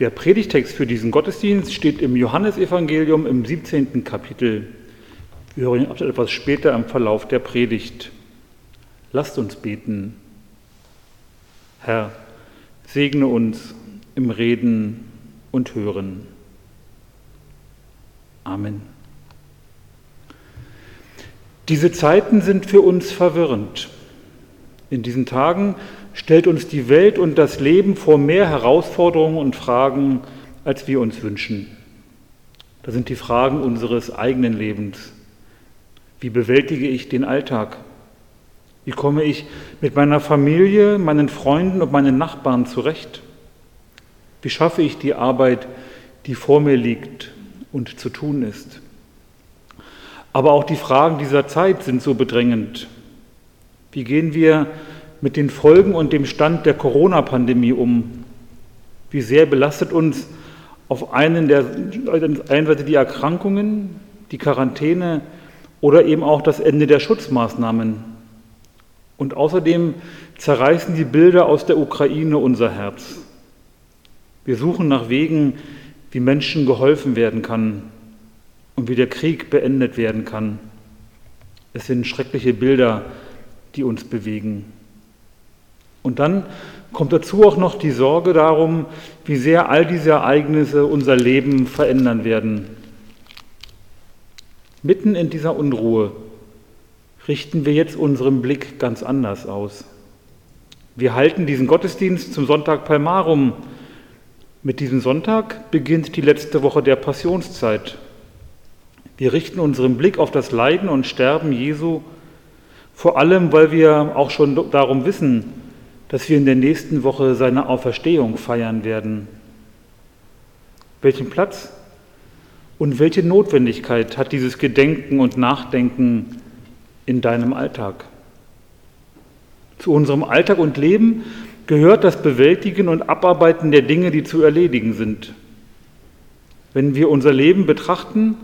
Der Predigtext für diesen Gottesdienst steht im Johannesevangelium im 17. Kapitel. Wir hören ihn etwas später im Verlauf der Predigt. Lasst uns beten. Herr, segne uns im Reden und Hören. Amen. Diese Zeiten sind für uns verwirrend. In diesen Tagen stellt uns die Welt und das Leben vor mehr Herausforderungen und Fragen, als wir uns wünschen. Das sind die Fragen unseres eigenen Lebens. Wie bewältige ich den Alltag? Wie komme ich mit meiner Familie, meinen Freunden und meinen Nachbarn zurecht? Wie schaffe ich die Arbeit, die vor mir liegt und zu tun ist? Aber auch die Fragen dieser Zeit sind so bedrängend. Wie gehen wir mit den Folgen und dem Stand der Corona-Pandemie um? Wie sehr belastet uns auf einen der, einen die Erkrankungen, die Quarantäne oder eben auch das Ende der Schutzmaßnahmen? Und außerdem zerreißen die Bilder aus der Ukraine unser Herz. Wir suchen nach Wegen, wie Menschen geholfen werden kann und wie der Krieg beendet werden kann. Es sind schreckliche Bilder, die uns bewegen. Und dann kommt dazu auch noch die Sorge darum, wie sehr all diese Ereignisse unser Leben verändern werden. Mitten in dieser Unruhe richten wir jetzt unseren Blick ganz anders aus. Wir halten diesen Gottesdienst zum Sonntag Palmarum. Mit diesem Sonntag beginnt die letzte Woche der Passionszeit. Wir richten unseren Blick auf das Leiden und Sterben Jesu, vor allem weil wir auch schon darum wissen, dass wir in der nächsten Woche seine Auferstehung feiern werden. Welchen Platz und welche Notwendigkeit hat dieses Gedenken und Nachdenken in deinem Alltag? Zu unserem Alltag und Leben gehört das Bewältigen und Abarbeiten der Dinge, die zu erledigen sind. Wenn wir unser Leben betrachten,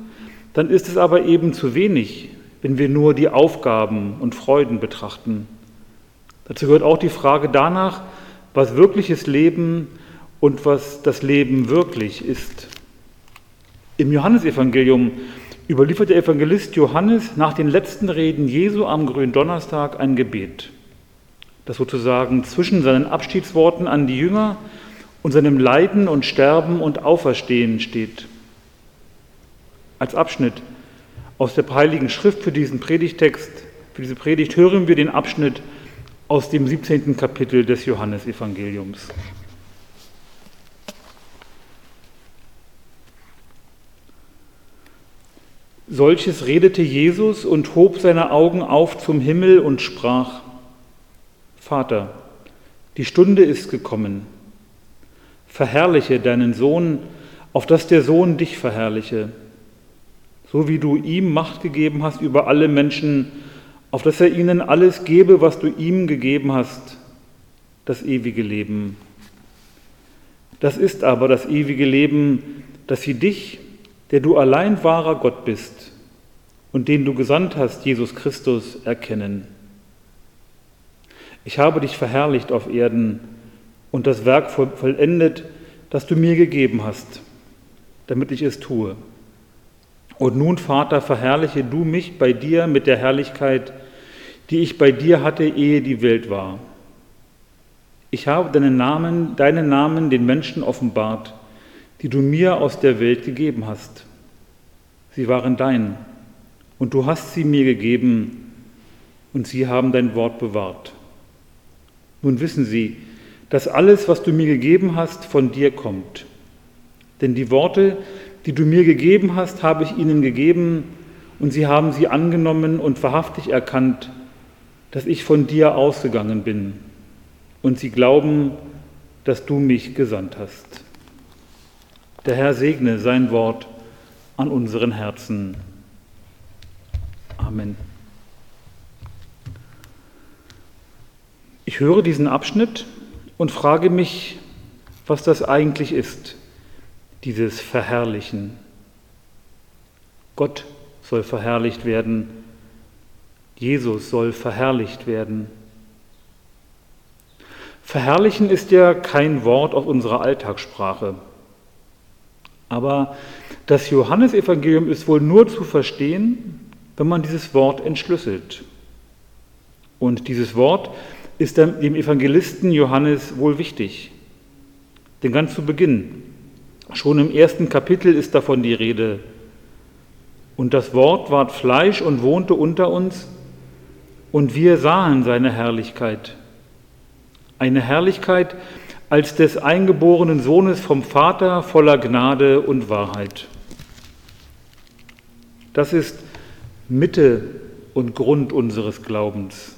dann ist es aber eben zu wenig, wenn wir nur die Aufgaben und Freuden betrachten. Dazu gehört auch die Frage danach, was wirkliches Leben und was das Leben wirklich ist. Im Johannesevangelium überliefert der Evangelist Johannes nach den letzten Reden Jesu am grünen Donnerstag ein Gebet, das sozusagen zwischen seinen Abschiedsworten an die Jünger und seinem Leiden und Sterben und Auferstehen steht. Als Abschnitt aus der Heiligen Schrift für diesen Predigtext, für diese Predigt hören wir den Abschnitt aus dem 17. Kapitel des Johannesevangeliums. Solches redete Jesus und hob seine Augen auf zum Himmel und sprach, Vater, die Stunde ist gekommen, verherrliche deinen Sohn, auf dass der Sohn dich verherrliche, so wie du ihm Macht gegeben hast über alle Menschen, auf dass er ihnen alles gebe, was du ihm gegeben hast, das ewige Leben. Das ist aber das ewige Leben, dass sie dich, der du allein wahrer Gott bist und den du gesandt hast, Jesus Christus, erkennen. Ich habe dich verherrlicht auf Erden und das Werk vollendet, das du mir gegeben hast, damit ich es tue. Und nun, Vater, verherrliche du mich bei dir mit der Herrlichkeit, die ich bei dir hatte, ehe die Welt war. Ich habe deinen Namen, deinen Namen den Menschen offenbart, die du mir aus der Welt gegeben hast. Sie waren dein, und du hast sie mir gegeben, und sie haben dein Wort bewahrt. Nun wissen sie, dass alles, was du mir gegeben hast, von dir kommt. Denn die Worte, die du mir gegeben hast, habe ich ihnen gegeben, und sie haben sie angenommen und wahrhaftig erkannt, dass ich von dir ausgegangen bin und sie glauben, dass du mich gesandt hast. Der Herr segne sein Wort an unseren Herzen. Amen. Ich höre diesen Abschnitt und frage mich, was das eigentlich ist, dieses Verherrlichen. Gott soll verherrlicht werden, Jesus soll verherrlicht werden. Verherrlichen ist ja kein Wort aus unserer Alltagssprache. Aber das Johannesevangelium ist wohl nur zu verstehen, wenn man dieses Wort entschlüsselt. Und dieses Wort ist dem Evangelisten Johannes wohl wichtig. Denn ganz zu Beginn, schon im ersten Kapitel ist davon die Rede. Und das Wort ward Fleisch und wohnte unter uns, und wir sahen seine Herrlichkeit. Eine Herrlichkeit, als des eingeborenen Sohnes vom Vater voller Gnade und Wahrheit. Das ist Mitte und Grund unseres Glaubens,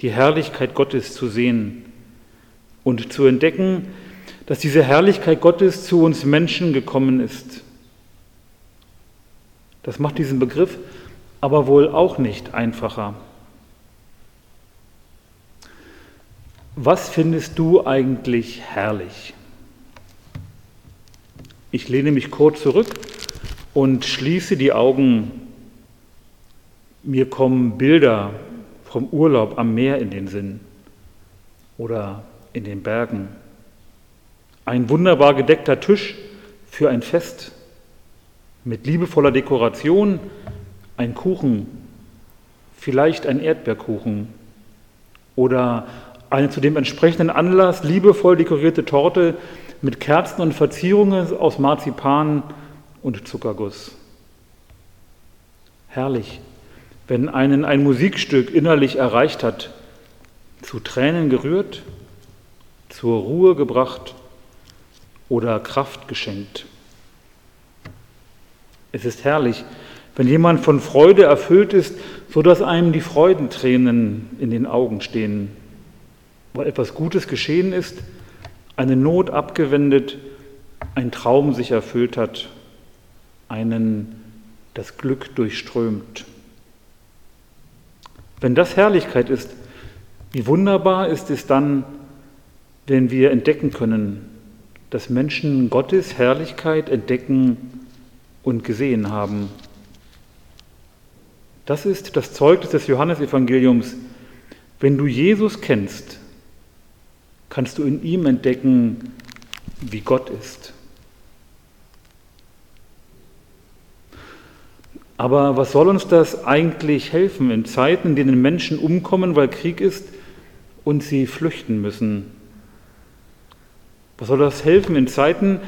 die Herrlichkeit Gottes zu sehen und zu entdecken, dass diese Herrlichkeit Gottes zu uns Menschen gekommen ist. Das macht diesen Begriff aber wohl auch nicht einfacher. Was findest du eigentlich herrlich? Ich lehne mich kurz zurück und schließe die Augen. Mir kommen Bilder vom Urlaub am Meer in den Sinn oder in den Bergen. Ein wunderbar gedeckter Tisch für ein Fest mit liebevoller Dekoration, ein Kuchen, vielleicht ein Erdbeerkuchen oder eine zu dem entsprechenden Anlass liebevoll dekorierte Torte mit Kerzen und Verzierungen aus Marzipan und Zuckerguss. Herrlich, wenn einen ein Musikstück innerlich erreicht hat, zu Tränen gerührt, zur Ruhe gebracht oder Kraft geschenkt. Es ist herrlich, wenn jemand von Freude erfüllt ist, so dass einem die Freudentränen in den Augen stehen weil etwas Gutes geschehen ist, eine Not abgewendet, ein Traum sich erfüllt hat, einen das Glück durchströmt. Wenn das Herrlichkeit ist, wie wunderbar ist es dann, wenn wir entdecken können, dass Menschen Gottes Herrlichkeit entdecken und gesehen haben. Das ist das Zeugnis des Johannesevangeliums. Wenn du Jesus kennst, kannst du in ihm entdecken, wie Gott ist. Aber was soll uns das eigentlich helfen in Zeiten, in denen Menschen umkommen, weil Krieg ist und sie flüchten müssen? Was soll das helfen in Zeiten,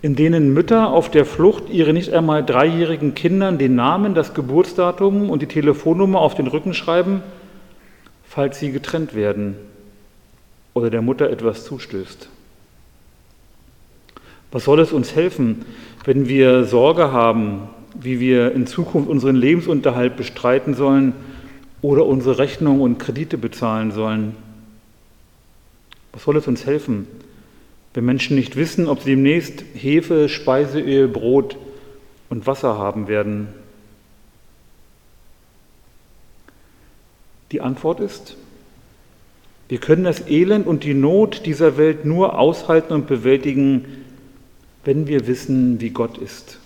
in denen Mütter auf der Flucht ihre nicht einmal dreijährigen Kindern den Namen, das Geburtsdatum und die Telefonnummer auf den Rücken schreiben, falls sie getrennt werden? oder der Mutter etwas zustößt. Was soll es uns helfen, wenn wir Sorge haben, wie wir in Zukunft unseren Lebensunterhalt bestreiten sollen oder unsere Rechnungen und Kredite bezahlen sollen? Was soll es uns helfen, wenn Menschen nicht wissen, ob sie demnächst Hefe, Speiseöl, Brot und Wasser haben werden? Die Antwort ist, wir können das Elend und die Not dieser Welt nur aushalten und bewältigen, wenn wir wissen, wie Gott ist.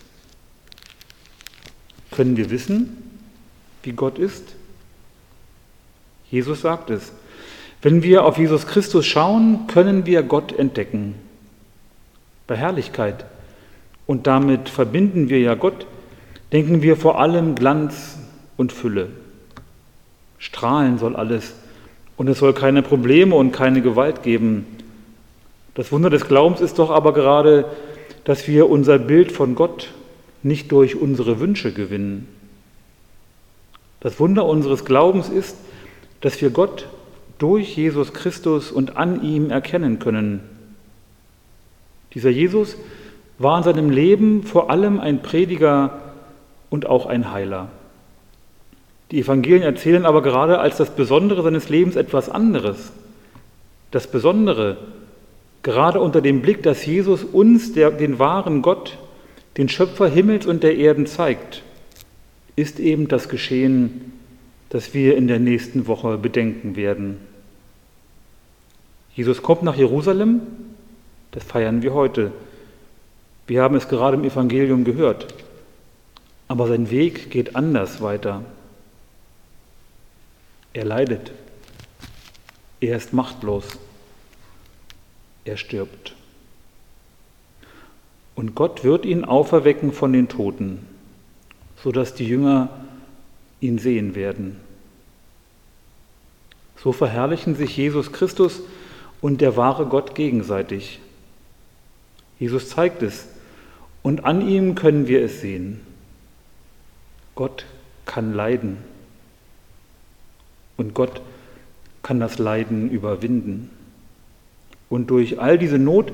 Können wir wissen, wie Gott ist? Jesus sagt es. Wenn wir auf Jesus Christus schauen, können wir Gott entdecken. Bei Herrlichkeit. Und damit verbinden wir ja Gott, denken wir vor allem Glanz und Fülle. Strahlen soll alles und es soll keine Probleme und keine Gewalt geben. Das Wunder des Glaubens ist doch aber gerade, dass wir unser Bild von Gott nicht durch unsere Wünsche gewinnen. Das Wunder unseres Glaubens ist, dass wir Gott durch Jesus Christus und an ihm erkennen können. Dieser Jesus war in seinem Leben vor allem ein Prediger und auch ein Heiler. Die Evangelien erzählen aber gerade als das Besondere seines Lebens etwas anderes. Das Besondere, gerade unter dem Blick, dass Jesus uns, der, den wahren Gott, den Schöpfer Himmels und der Erden zeigt, ist eben das Geschehen, das wir in der nächsten Woche bedenken werden. Jesus kommt nach Jerusalem, das feiern wir heute. Wir haben es gerade im Evangelium gehört. Aber sein Weg geht anders weiter. Er leidet. Er ist machtlos. Er stirbt. Und Gott wird ihn auferwecken von den Toten, sodass die Jünger ihn sehen werden. So verherrlichen sich Jesus Christus und der wahre Gott gegenseitig. Jesus zeigt es und an ihm können wir es sehen. Gott kann leiden und Gott kann das Leiden überwinden. Und durch all diese Not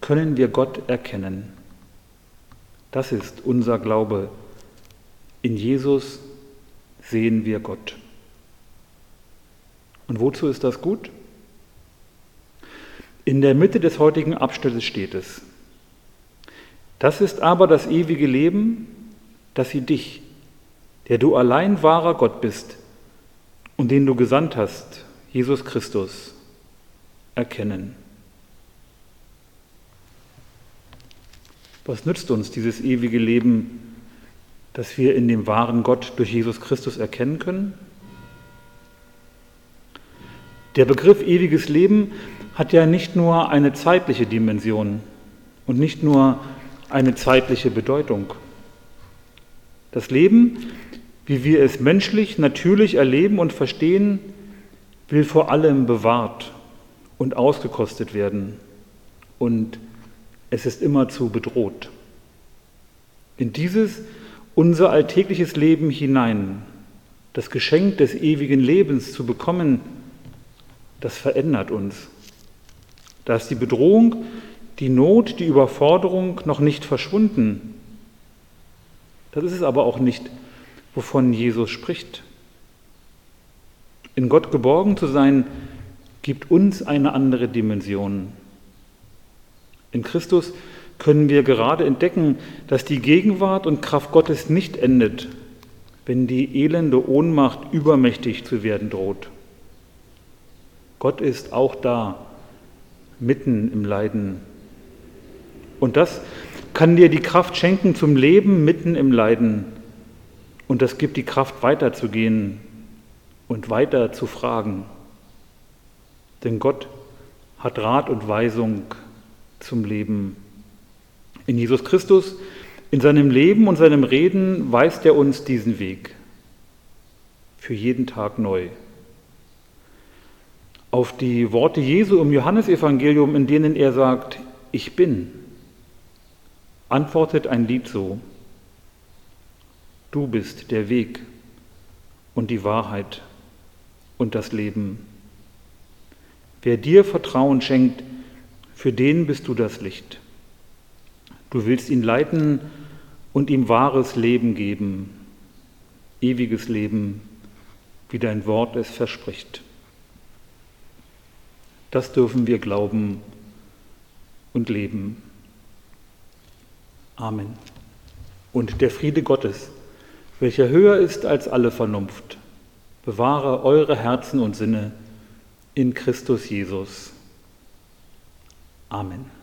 können wir Gott erkennen. Das ist unser Glaube. In Jesus sehen wir Gott. Und wozu ist das gut? In der Mitte des heutigen Abschnittes steht es. Das ist aber das ewige Leben, dass sie dich, der du allein wahrer Gott bist und den du gesandt hast, Jesus Christus, erkennen. Was nützt uns dieses ewige Leben, das wir in dem wahren Gott durch Jesus Christus erkennen können? Der Begriff ewiges Leben hat ja nicht nur eine zeitliche Dimension und nicht nur eine zeitliche Bedeutung. Das Leben, wie wir es menschlich, natürlich erleben und verstehen, will vor allem bewahrt und ausgekostet werden. Und es ist immerzu bedroht. In dieses unser alltägliches Leben hinein, das Geschenk des ewigen Lebens zu bekommen, das verändert uns. Da ist die Bedrohung, die Not, die Überforderung noch nicht verschwunden. Das ist es aber auch nicht, wovon Jesus spricht. In Gott geborgen zu sein, gibt uns eine andere Dimension. In Christus können wir gerade entdecken, dass die Gegenwart und Kraft Gottes nicht endet, wenn die elende Ohnmacht übermächtig zu werden droht. Gott ist auch da, mitten im Leiden. Und das kann dir die Kraft schenken zum Leben mitten im Leiden. Und das gibt die Kraft weiterzugehen und weiter zu fragen. Denn Gott hat Rat und Weisung zum Leben. In Jesus Christus, in seinem Leben und seinem Reden weist er uns diesen Weg. Für jeden Tag neu auf die Worte Jesu im Johannesevangelium, in denen er sagt, ich bin, antwortet ein Lied so, du bist der Weg und die Wahrheit und das Leben. Wer dir Vertrauen schenkt, für den bist du das Licht. Du willst ihn leiten und ihm wahres Leben geben, ewiges Leben, wie dein Wort es verspricht. Das dürfen wir glauben und leben. Amen. Und der Friede Gottes, welcher höher ist als alle Vernunft, bewahre eure Herzen und Sinne in Christus Jesus. Amen.